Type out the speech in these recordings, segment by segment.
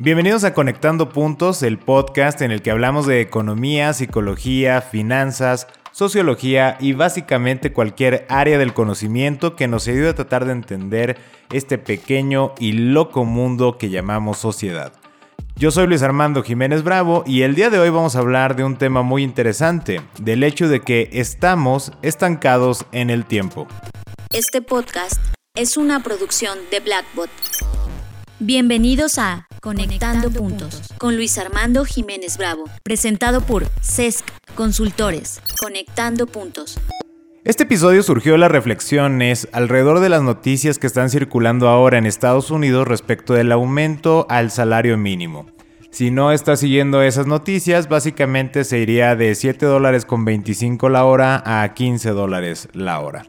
Bienvenidos a Conectando Puntos, el podcast en el que hablamos de economía, psicología, finanzas, sociología y básicamente cualquier área del conocimiento que nos ayude a tratar de entender este pequeño y loco mundo que llamamos sociedad. Yo soy Luis Armando Jiménez Bravo y el día de hoy vamos a hablar de un tema muy interesante, del hecho de que estamos estancados en el tiempo. Este podcast es una producción de Blackbot. Bienvenidos a Conectando, Puntos con Luis Armando Jiménez Bravo, presentado por CESC Consultores. Conectando Puntos. Este episodio surgió de las reflexiones alrededor de las noticias que están circulando ahora en Estados Unidos respecto del aumento al salario mínimo. Si no está siguiendo esas noticias, básicamente se iría de 7 dólares con 25 la hora a 15 dólares la hora.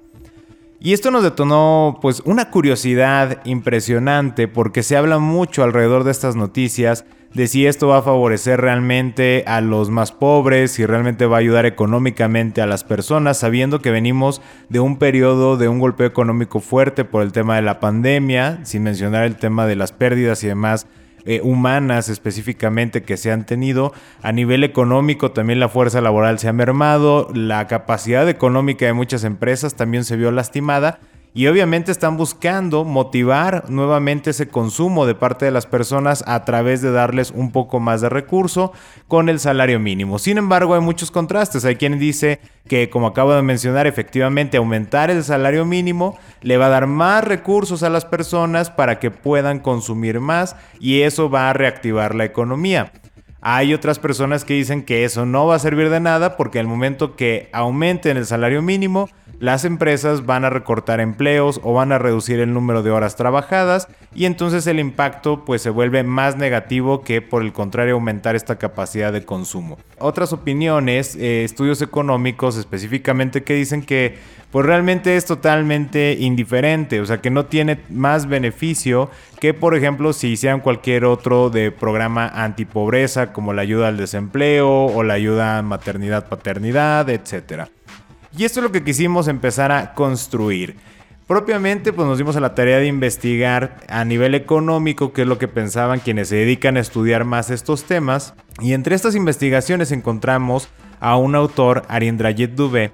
Y esto nos detonó pues una curiosidad impresionante porque se habla mucho alrededor de estas noticias de si esto va a favorecer realmente a los más pobres, si realmente va a ayudar económicamente a las personas, sabiendo que venimos de un periodo de un golpe económico fuerte por el tema de la pandemia, sin mencionar el tema de las pérdidas y demás eh, humanas específicamente que se han tenido. A nivel económico también la fuerza laboral se ha mermado, la capacidad económica de muchas empresas también se vio lastimada y obviamente están buscando motivar nuevamente ese consumo de parte de las personas a través de darles un poco más de recurso con el salario mínimo. Sin embargo, hay muchos contrastes. Hay quien dice que, como acabo de mencionar, efectivamente aumentar el salario mínimo le va a dar más recursos a las personas para que puedan consumir más y eso va a reactivar la economía. Hay otras personas que dicen que eso no va a servir de nada porque el momento que aumenten el salario mínimo, las empresas van a recortar empleos o van a reducir el número de horas trabajadas y entonces el impacto pues se vuelve más negativo que por el contrario aumentar esta capacidad de consumo. Otras opiniones, eh, estudios económicos específicamente que dicen que pues realmente es totalmente indiferente, o sea que no tiene más beneficio que por ejemplo si hicieran cualquier otro de programa antipobreza como la ayuda al desempleo o la ayuda a maternidad paternidad, etcétera. Y esto es lo que quisimos empezar a construir. Propiamente, pues nos dimos a la tarea de investigar a nivel económico qué es lo que pensaban quienes se dedican a estudiar más estos temas. Y entre estas investigaciones encontramos a un autor, Arindrajit Dubé,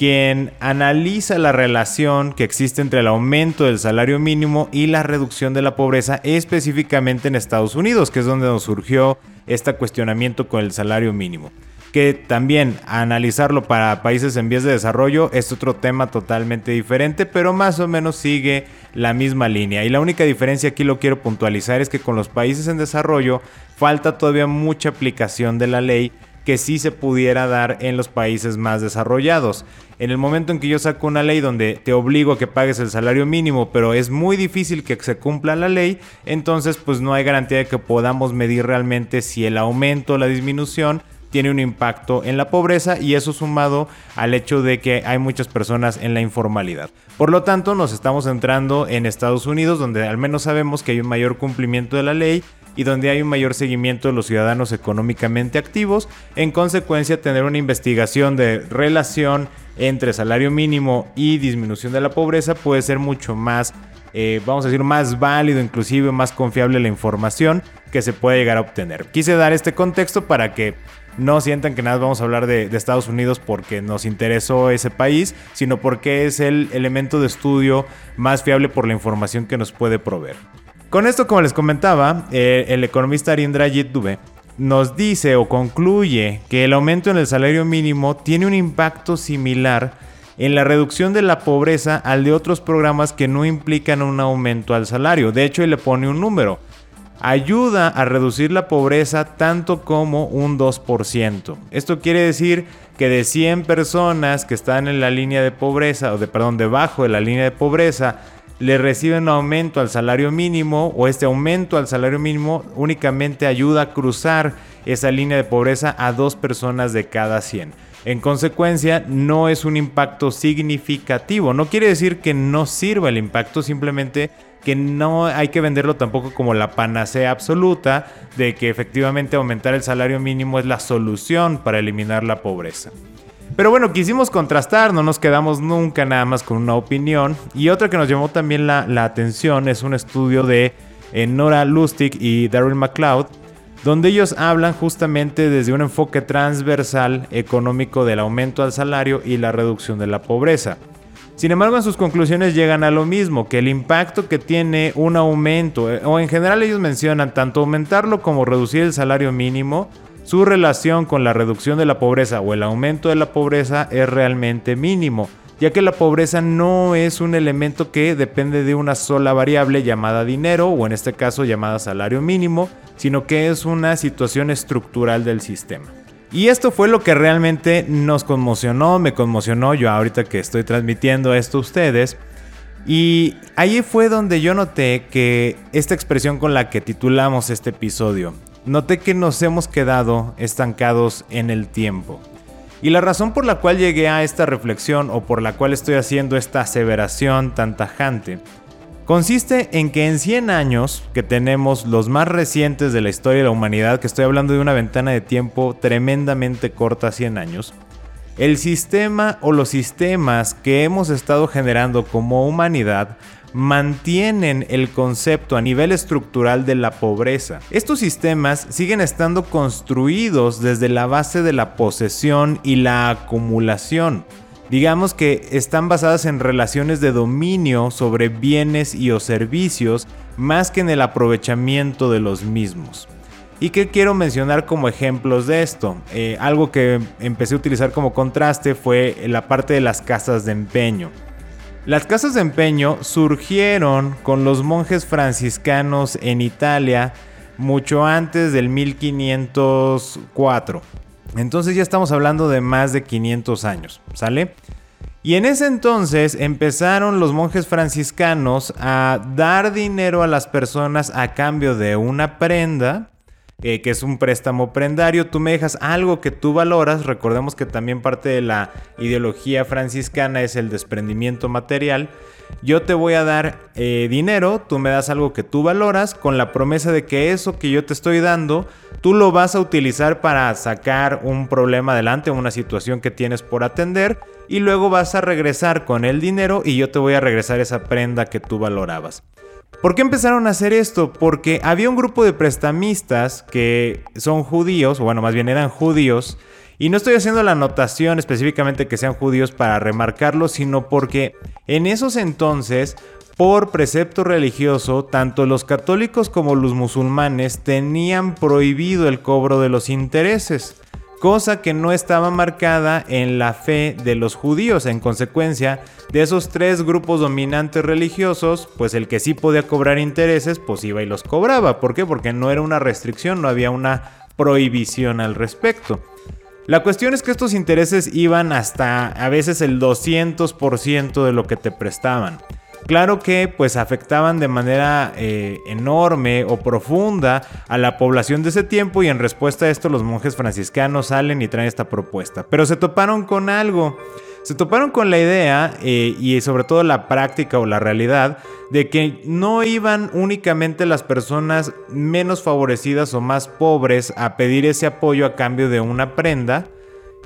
quien analiza la relación que existe entre el aumento del salario mínimo y la reducción de la pobreza, específicamente en Estados Unidos, que es donde nos surgió este cuestionamiento con el salario mínimo que también analizarlo para países en vías de desarrollo es otro tema totalmente diferente, pero más o menos sigue la misma línea. Y la única diferencia aquí lo quiero puntualizar es que con los países en desarrollo falta todavía mucha aplicación de la ley que sí se pudiera dar en los países más desarrollados. En el momento en que yo saco una ley donde te obligo a que pagues el salario mínimo, pero es muy difícil que se cumpla la ley, entonces pues no hay garantía de que podamos medir realmente si el aumento o la disminución tiene un impacto en la pobreza y eso sumado al hecho de que hay muchas personas en la informalidad. Por lo tanto, nos estamos centrando en Estados Unidos, donde al menos sabemos que hay un mayor cumplimiento de la ley y donde hay un mayor seguimiento de los ciudadanos económicamente activos. En consecuencia, tener una investigación de relación entre salario mínimo y disminución de la pobreza puede ser mucho más, eh, vamos a decir, más válido, inclusive más confiable la información que se puede llegar a obtener. Quise dar este contexto para que no sientan que nada vamos a hablar de, Estados Unidos porque nos interesó ese país, sino porque es el elemento de estudio más fiable por la información que nos puede proveer. Con esto, como les comentaba, eh, el economista Arindrajit Dubé nos dice o concluye que el aumento en el salario mínimo tiene un impacto similar en la reducción de la pobreza al de otros programas que no implican un aumento al salario. De hecho, él le pone un número ayuda a reducir la pobreza tanto como un 2%. Esto quiere decir que de 100 personas que están en la línea de pobreza, o de perdón, debajo de la línea de pobreza, le reciben un aumento al salario mínimo o este aumento al salario mínimo únicamente ayuda a cruzar esa línea de pobreza a dos personas de cada 100. En consecuencia, no es un impacto significativo. No quiere decir que no sirva el impacto, simplemente que no hay que venderlo tampoco como la panacea absoluta de que efectivamente aumentar el salario mínimo es la solución para eliminar la pobreza. Pero bueno, quisimos contrastar, no nos quedamos nunca nada más con una opinión. Y otra que nos llamó también la, atención es un estudio de en Nora Lustig y Daryl McLeod, donde ellos hablan justamente desde un enfoque transversal económico del aumento al salario y la reducción de la pobreza. Sin embargo, en sus conclusiones llegan a lo mismo, que el impacto que tiene un aumento, eh, o en general ellos mencionan tanto aumentarlo como reducir el salario mínimo, su relación con la reducción de la pobreza o el aumento de la pobreza es realmente mínimo, ya que la pobreza no es un elemento que depende de una sola variable llamada dinero, o en este caso llamada salario mínimo, sino que es una situación estructural del sistema. Y esto fue lo que realmente nos conmocionó, me conmocionó yo ahorita que estoy transmitiendo esto a ustedes. Y ahí fue donde yo noté que esta expresión con la que titulamos este episodio, noté que nos hemos quedado estancados en el tiempo. Y la razón por la cual llegué a esta reflexión o por la cual estoy haciendo esta aseveración tan tajante consiste en que en 100 años, que tenemos los más recientes de la historia de la humanidad, que estoy hablando de una ventana de tiempo tremendamente corta, 100 años, el sistema o los sistemas que hemos estado generando como humanidad mantienen el concepto a nivel estructural de la pobreza. Estos sistemas siguen estando construidos desde la base de la posesión y la acumulación digamos que están basadas en relaciones de dominio sobre bienes y o servicios más que en el aprovechamiento de los mismos. ¿Y qué quiero mencionar como ejemplos de esto? Eh, algo que empecé a utilizar como contraste fue la parte de las casas de empeño. Las casas de empeño surgieron con los monjes franciscanos en Italia mucho antes del 1504. Entonces ya estamos hablando de más de 500 años, ¿sale? Y en ese entonces empezaron los monjes franciscanos a dar dinero a las personas a cambio de una prenda, eh, que es un préstamo prendario. Tú me dejas algo que tú valoras. Recordemos que también parte de la ideología franciscana es el desprendimiento material. Yo te voy a dar eh, dinero, tú me das algo que tú valoras con la promesa de que eso que yo te estoy dando tú lo vas a utilizar para sacar un problema adelante, una situación que tienes por atender y luego vas a regresar con el dinero y yo te voy a regresar esa prenda que tú valorabas. ¿Por qué empezaron a hacer esto? Porque había un grupo de prestamistas que son judíos, o bueno, más bien eran judíos, y no estoy haciendo la anotación específicamente que sean judíos para remarcarlo, sino porque en esos entonces por precepto religioso, tanto los católicos como los musulmanes tenían prohibido el cobro de los intereses, cosa que no estaba marcada en la fe de los judíos. En consecuencia, de esos tres grupos dominantes religiosos, pues el que sí podía cobrar intereses, pues iba y los cobraba. ¿Por qué? Porque no era una restricción, no había una prohibición al respecto. La cuestión es que estos intereses iban hasta a veces el 200% de lo que te prestaban. Claro que pues afectaban de manera eh, enorme o profunda a la población de ese tiempo y en respuesta a esto los monjes franciscanos salen y traen esta propuesta. Pero se toparon con algo. Se toparon con la idea eh, y sobre todo la práctica o la realidad de que no iban únicamente las personas menos favorecidas o más pobres a pedir ese apoyo a cambio de una prenda,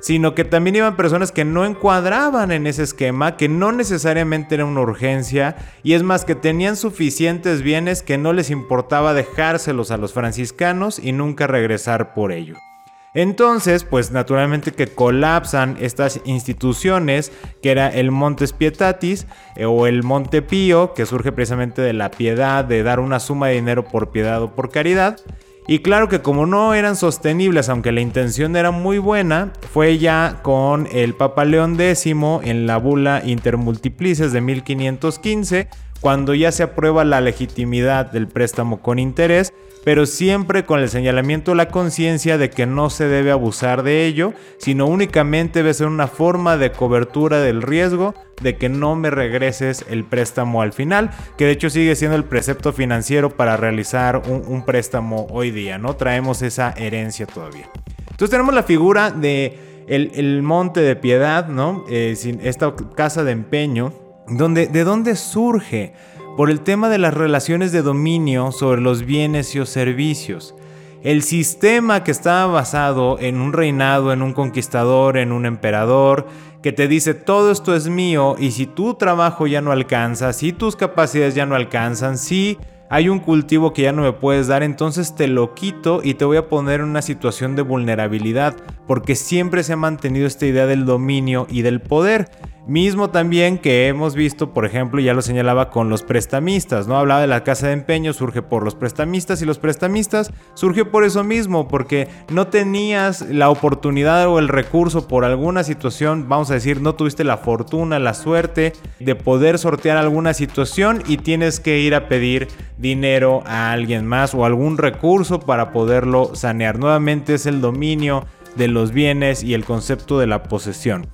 sino que también iban personas que no encuadraban en ese esquema, que no necesariamente era una urgencia, y es más que tenían suficientes bienes que no les importaba dejárselos a los franciscanos y nunca regresar por ello. Entonces, pues naturalmente que colapsan estas instituciones, que era el Montes Pietatis eh, o el Monte Pío, que surge precisamente de la piedad, de dar una suma de dinero por piedad o por caridad, y claro que como no eran sostenibles, aunque la intención era muy buena, fue ya con el Papa León X en la bula Intermultiplices de 1515, cuando ya se aprueba la legitimidad del préstamo con interés, pero siempre con el señalamiento de la conciencia de que no se debe abusar de ello, sino únicamente debe ser una forma de cobertura del riesgo de que no me regreses el préstamo al final, que de hecho sigue siendo el precepto financiero para realizar un, préstamo hoy día, ¿no? Traemos esa herencia todavía. Entonces tenemos la figura de el, monte de piedad, ¿no? Eh, esta casa de empeño, donde, ¿de dónde surge? por el tema de las relaciones de dominio sobre los bienes y los servicios. El sistema que estaba basado en un reinado, en un conquistador, en un emperador, que te dice todo esto es mío y si tu trabajo ya no alcanza, si tus capacidades ya no alcanzan, si hay un cultivo que ya no me puedes dar, entonces te lo quito y te voy a poner en una situación de vulnerabilidad, porque siempre se ha mantenido esta idea del dominio y del poder. Mismo también que hemos visto, por ejemplo, ya lo señalaba con los prestamistas, ¿no? Hablaba de la casa de empeño, surge por los prestamistas y los prestamistas surgió por eso mismo, porque no tenías la oportunidad o el recurso por alguna situación, vamos a decir, no tuviste la fortuna, la suerte de poder sortear alguna situación y tienes que ir a pedir dinero a alguien más o algún recurso para poderlo sanear. Nuevamente es el dominio de los bienes y el concepto de la posesión.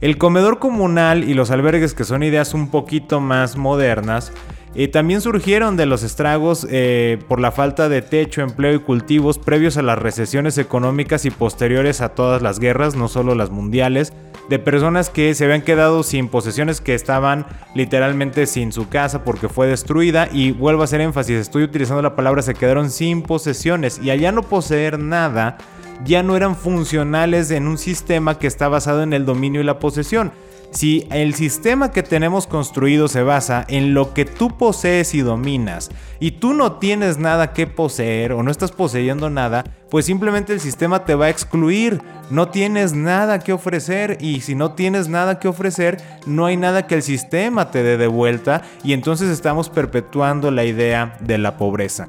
El comedor comunal y los albergues, que son ideas un poquito más modernas, eh, también surgieron de los estragos eh, por la falta de techo, empleo y cultivos previos a las recesiones económicas y posteriores a todas las guerras, no solo las mundiales, de personas que se habían quedado sin posesiones, que estaban literalmente sin su casa porque fue destruida. Y vuelvo a hacer énfasis, estoy utilizando la palabra se quedaron sin posesiones. Y allá no poseer nada, ya no eran funcionales en un sistema que está basado en el dominio y la posesión. Si el sistema que tenemos construido se basa en lo que tú posees y dominas, y tú no tienes nada que poseer o no estás poseyendo nada, pues simplemente el sistema te va a excluir. No tienes nada que ofrecer y si no tienes nada que ofrecer, no hay nada que el sistema te dé de vuelta y entonces estamos perpetuando la idea de la pobreza.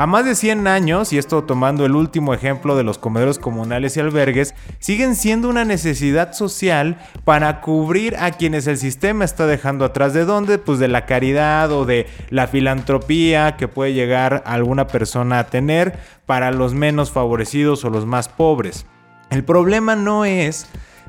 A más de 100 años, y esto tomando el último ejemplo de los comedores comunales y albergues, siguen siendo una necesidad social para cubrir a quienes el sistema está dejando atrás. ¿De dónde? Pues de la caridad o de la filantropía que puede llegar alguna persona a tener para los menos favorecidos o los más pobres. El problema no es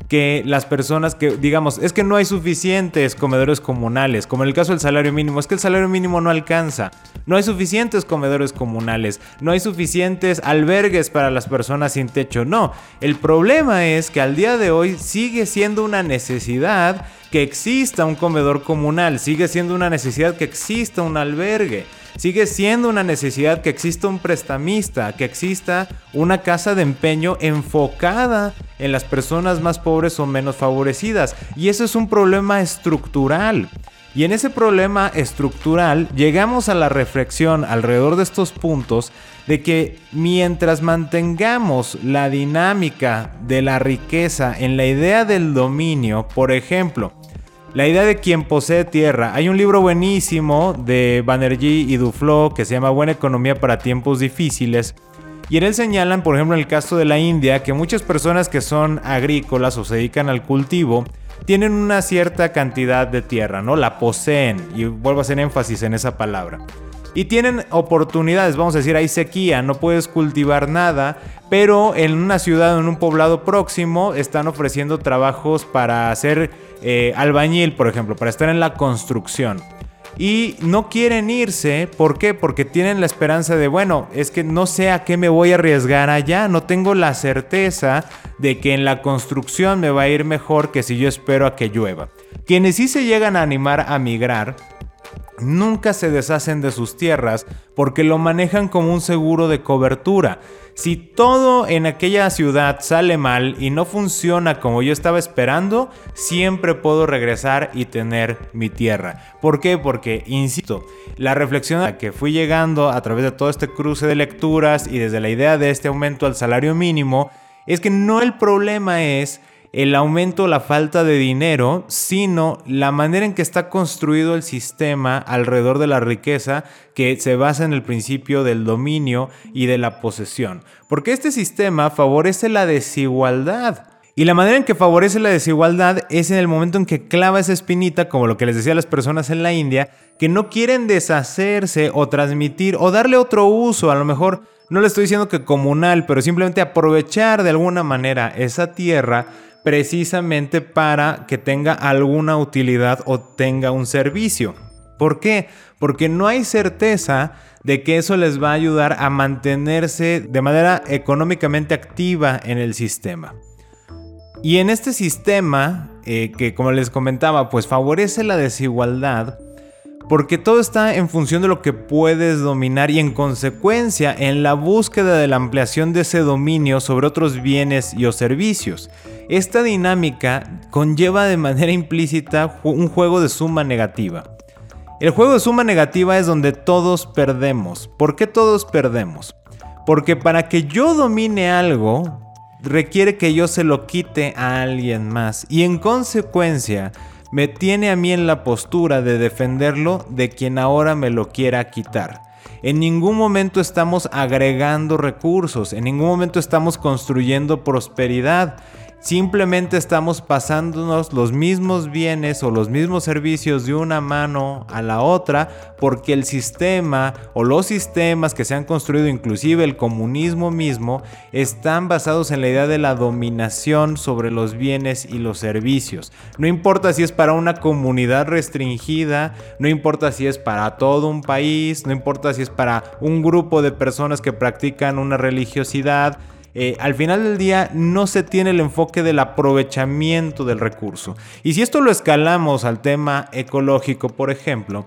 que las personas que, digamos, es que no hay suficientes comedores comunales, como en el caso del salario mínimo, es que el salario mínimo no alcanza, no hay suficientes comedores comunales, no hay suficientes albergues para las personas sin techo, no, el problema es que al día de hoy sigue siendo una necesidad que exista un comedor comunal, sigue siendo una necesidad que exista un albergue. Sigue siendo una necesidad que exista un prestamista, que exista una casa de empeño enfocada en las personas más pobres o menos favorecidas. Y eso es un problema estructural. Y en ese problema estructural llegamos a la reflexión alrededor de estos puntos de que mientras mantengamos la dinámica de la riqueza en la idea del dominio, por ejemplo, la idea de quien posee tierra. Hay un libro buenísimo de Banerjee y Duflo que se llama Buena economía para tiempos difíciles. Y en él señalan, por ejemplo, en el caso de la India, que muchas personas que son agrícolas o se dedican al cultivo tienen una cierta cantidad de tierra, ¿no? La poseen. Y vuelvo a hacer énfasis en esa palabra. Y tienen oportunidades, vamos a decir, hay sequía, no puedes cultivar nada, pero en una ciudad o en un poblado próximo están ofreciendo trabajos para hacer eh, albañil, por ejemplo, para estar en la construcción. Y no quieren irse, ¿por qué? Porque tienen la esperanza de, bueno, es que no sé a qué me voy a arriesgar allá, no tengo la certeza de que en la construcción me va a ir mejor que si yo espero a que llueva. Quienes sí se llegan a animar a migrar nunca se deshacen de sus tierras porque lo manejan como un seguro de cobertura. Si todo en aquella ciudad sale mal y no funciona como yo estaba esperando, siempre puedo regresar y tener mi tierra. ¿Por qué? Porque, insisto, la reflexión a la que fui llegando a través de todo este cruce de lecturas y desde la idea de este aumento al salario mínimo, es que no el problema es el aumento o la falta de dinero, sino la manera en que está construido el sistema alrededor de la riqueza que se basa en el principio del dominio y de la posesión. Porque este sistema favorece la desigualdad. Y la manera en que favorece la desigualdad es en el momento en que clava esa espinita, como lo que les decía a las personas en la India, que no quieren deshacerse o transmitir o darle otro uso, a lo mejor no le estoy diciendo que comunal, pero simplemente aprovechar de alguna manera esa tierra precisamente para que tenga alguna utilidad o tenga un servicio. ¿Por qué? Porque no hay certeza de que eso les va a ayudar a mantenerse de manera económicamente activa en el sistema. Y en este sistema, eh, que como les comentaba, pues favorece la desigualdad, porque todo está en función de lo que puedes dominar y en consecuencia en la búsqueda de la ampliación de ese dominio sobre otros bienes y o servicios. Esta dinámica conlleva de manera implícita un juego de suma negativa. El juego de suma negativa es donde todos perdemos. ¿Por qué todos perdemos? Porque para que yo domine algo, requiere que yo se lo quite a alguien más. Y en consecuencia, me tiene a mí en la postura de defenderlo de quien ahora me lo quiera quitar. En ningún momento estamos agregando recursos, en ningún momento estamos construyendo prosperidad. Simplemente estamos pasándonos los mismos bienes o los mismos servicios de una mano a la otra porque el sistema o los sistemas que se han construido, inclusive el comunismo mismo, están basados en la idea de la dominación sobre los bienes y los servicios. No importa si es para una comunidad restringida, no importa si es para todo un país, no importa si es para un grupo de personas que practican una religiosidad, eh, al final del día no se tiene el enfoque del aprovechamiento del recurso. Y si esto lo escalamos al tema ecológico, por ejemplo,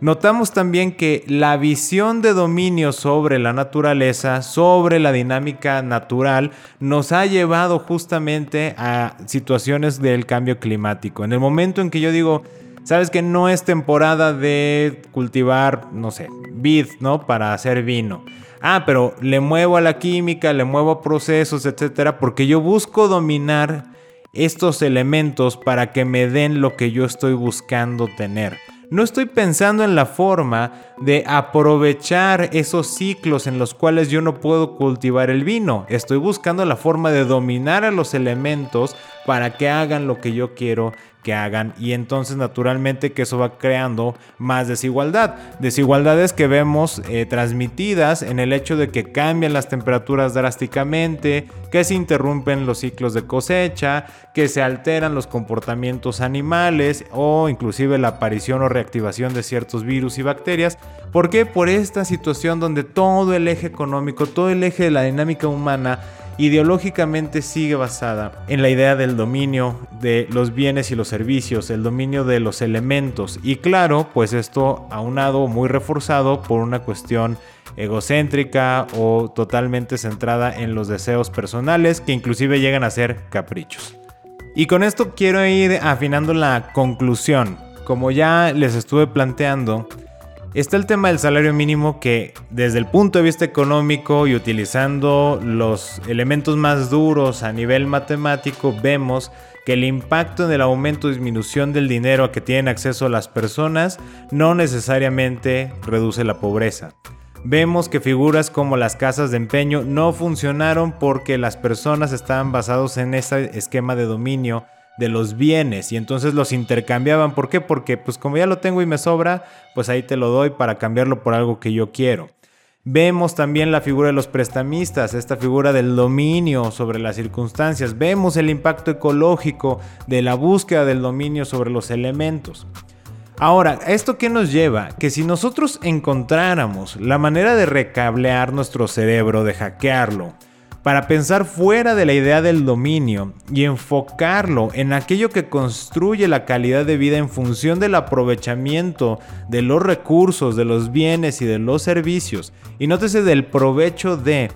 notamos también que la visión de dominio sobre la naturaleza, sobre la dinámica natural, nos ha llevado justamente a situaciones del cambio climático. En el momento en que yo digo, sabes que no es temporada de cultivar, no sé, vid, ¿no? Para hacer vino ah, pero le muevo a la química, le muevo a procesos, etcétera, porque yo busco dominar estos elementos para que me den lo que yo estoy buscando tener. No estoy pensando en la forma de aprovechar esos ciclos en los cuales yo no puedo cultivar el vino. Estoy buscando la forma de dominar a los elementos para que hagan lo que yo quiero que hagan y entonces naturalmente que eso va creando más desigualdad. Desigualdades que vemos eh, transmitidas en el hecho de que cambian las temperaturas drásticamente, que se interrumpen los ciclos de cosecha, que se alteran los comportamientos animales o inclusive la aparición o reactivación de ciertos virus y bacterias. ¿Por qué? Por esta situación donde todo el eje económico, todo el eje de la dinámica humana ideológicamente sigue basada en la idea del dominio de los bienes y los servicios, el dominio de los elementos. Y claro, pues esto aunado muy reforzado por una cuestión egocéntrica o totalmente centrada en los deseos personales que inclusive llegan a ser caprichos. Y con esto quiero ir afinando la conclusión. Como ya les estuve planteando, Está el tema del salario mínimo que desde el punto de vista económico y utilizando los elementos más duros a nivel matemático vemos que el impacto en el aumento o disminución del dinero a que tienen acceso las personas no necesariamente reduce la pobreza. Vemos que figuras como las casas de empeño no funcionaron porque las personas estaban basados en ese esquema de dominio de los bienes y entonces los intercambiaban. ¿Por qué? Porque pues como ya lo tengo y me sobra, pues ahí te lo doy para cambiarlo por algo que yo quiero. Vemos también la figura de los prestamistas, esta figura del dominio sobre las circunstancias. Vemos el impacto ecológico de la búsqueda del dominio sobre los elementos. Ahora, ¿esto qué nos lleva? Que si nosotros encontráramos la manera de recablear nuestro cerebro, de hackearlo, para pensar fuera de la idea del dominio y enfocarlo en aquello que construye la calidad de vida en función del aprovechamiento de los recursos, de los bienes y de los servicios. Y nótese del provecho de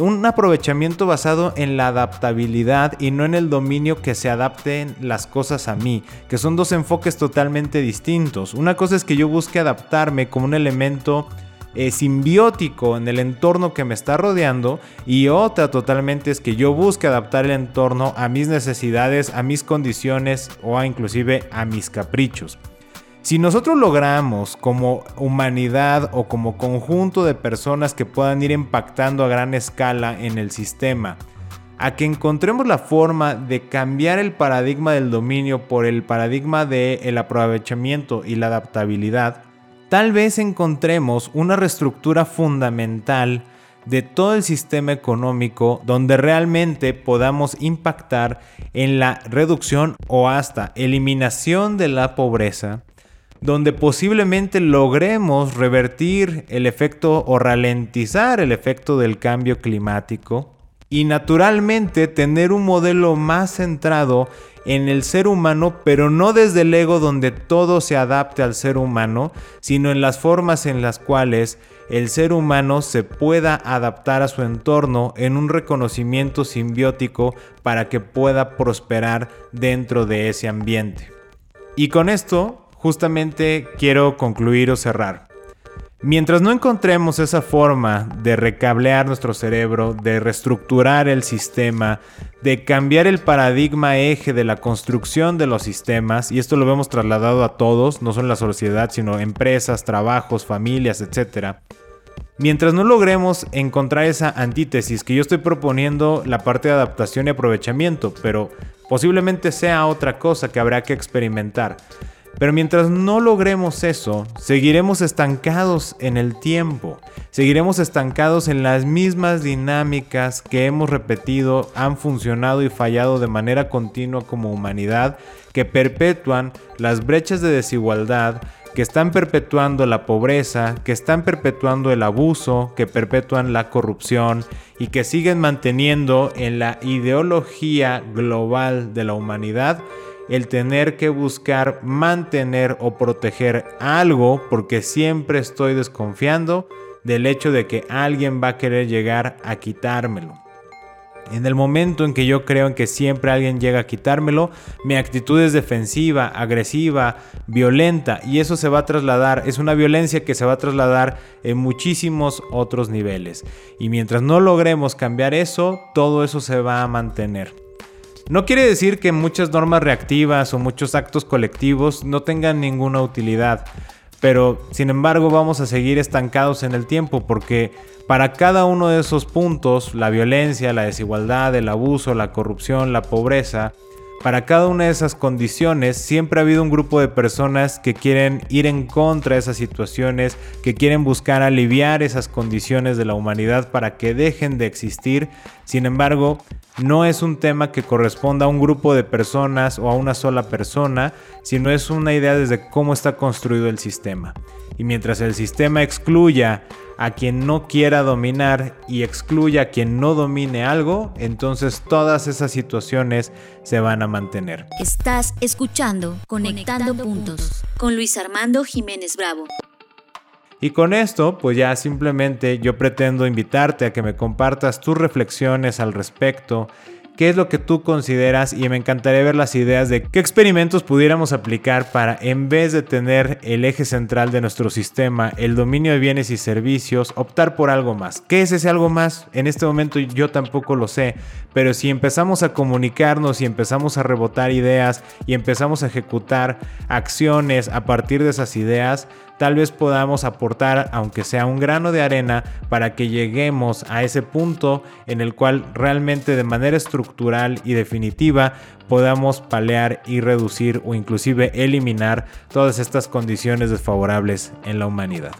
un aprovechamiento basado en la adaptabilidad y no en el dominio que se adapten las cosas a mí, que son dos enfoques totalmente distintos. Una cosa es que yo busque adaptarme como un elemento eh, simbiótico en el entorno que me está rodeando y otra totalmente es que yo busque adaptar el entorno a mis necesidades, a mis condiciones o a inclusive a mis caprichos. Si nosotros logramos como humanidad o como conjunto de personas que puedan ir impactando a gran escala en el sistema, a que encontremos la forma de cambiar el paradigma del dominio por el paradigma del aprovechamiento y la adaptabilidad, tal vez encontremos una reestructura fundamental de todo el sistema económico donde realmente podamos impactar en la reducción o hasta eliminación de la pobreza, donde posiblemente logremos revertir el efecto o ralentizar el efecto del cambio climático y naturalmente tener un modelo más centrado en el ser humano, pero no desde el ego donde todo se adapte al ser humano, sino en las formas en las cuales el ser humano se pueda adaptar a su entorno en un reconocimiento simbiótico para que pueda prosperar dentro de ese ambiente. Y con esto justamente quiero concluir o cerrar. Mientras no encontremos esa forma de recablear nuestro cerebro, de reestructurar el sistema, de cambiar el paradigma eje de la construcción de los sistemas, y esto lo vemos trasladado a todos, no solo la sociedad, sino empresas, trabajos, familias, etc. Mientras no logremos encontrar esa antítesis que yo estoy proponiendo, la parte de adaptación y aprovechamiento, pero posiblemente sea otra cosa que habrá que experimentar. Pero mientras no logremos eso, seguiremos estancados en el tiempo, seguiremos estancados en las mismas dinámicas que hemos repetido, han funcionado y fallado de manera continua como humanidad, que perpetúan las brechas de desigualdad, que están perpetuando la pobreza, que están perpetuando el abuso, que perpetúan la corrupción y que siguen manteniendo en la ideología global de la humanidad el tener que buscar mantener o proteger algo porque siempre estoy desconfiando del hecho de que alguien va a querer llegar a quitármelo. En el momento en que yo creo en que siempre alguien llega a quitármelo, mi actitud es defensiva, agresiva, violenta y eso se va a trasladar, es una violencia que se va a trasladar en muchísimos otros niveles. Y mientras no logremos cambiar eso, todo eso se va a mantener. No quiere decir que muchas normas reactivas o muchos actos colectivos no tengan ninguna utilidad, pero sin embargo vamos a seguir estancados en el tiempo porque para cada uno de esos puntos, la violencia, la desigualdad, el abuso, la corrupción, la pobreza, para cada una de esas condiciones siempre ha habido un grupo de personas que quieren ir en contra de esas situaciones, que quieren buscar aliviar esas condiciones de la humanidad para que dejen de existir. Sin embargo, no es un tema que corresponda a un grupo de personas o a una sola persona, sino es una idea desde cómo está construido el sistema. Y mientras el sistema excluya a quien no quiera dominar y excluya a quien no domine algo, entonces todas esas situaciones se van a mantener. Estás escuchando Conectando, puntos con Luis Armando Jiménez Bravo. Y con esto, pues ya simplemente yo pretendo invitarte a que me compartas tus reflexiones al respecto qué es lo que tú consideras y me encantaría ver las ideas de qué experimentos pudiéramos aplicar para en vez de tener el eje central de nuestro sistema, el dominio de bienes y servicios, optar por algo más. ¿Qué es ese algo más? En este momento yo tampoco lo sé, pero si empezamos a comunicarnos y empezamos a rebotar ideas y empezamos a ejecutar acciones a partir de esas ideas, tal vez podamos aportar, aunque sea un grano de arena, para que lleguemos a ese punto en el cual realmente de manera estructural y definitiva podamos palear y reducir o inclusive eliminar todas estas condiciones desfavorables en la humanidad.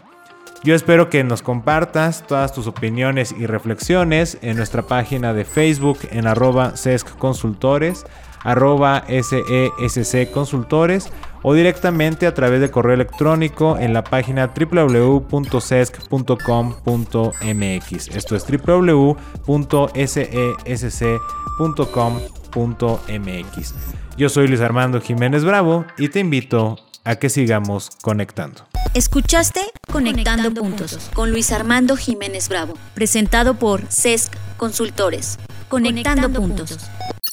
Yo espero que nos compartas todas tus opiniones y reflexiones en nuestra página de Facebook en arroba sesconsultores, arroba SESC Consultores o directamente a través de correo electrónico en la página www.sesc.com.mx. Esto es www.sesc.com.mx. Yo soy Luis Armando Jiménez Bravo y te invito a que sigamos conectando. Escuchaste Conectando, puntos, con Luis Armando Jiménez Bravo, presentado por CESC Consultores. Conectando, puntos.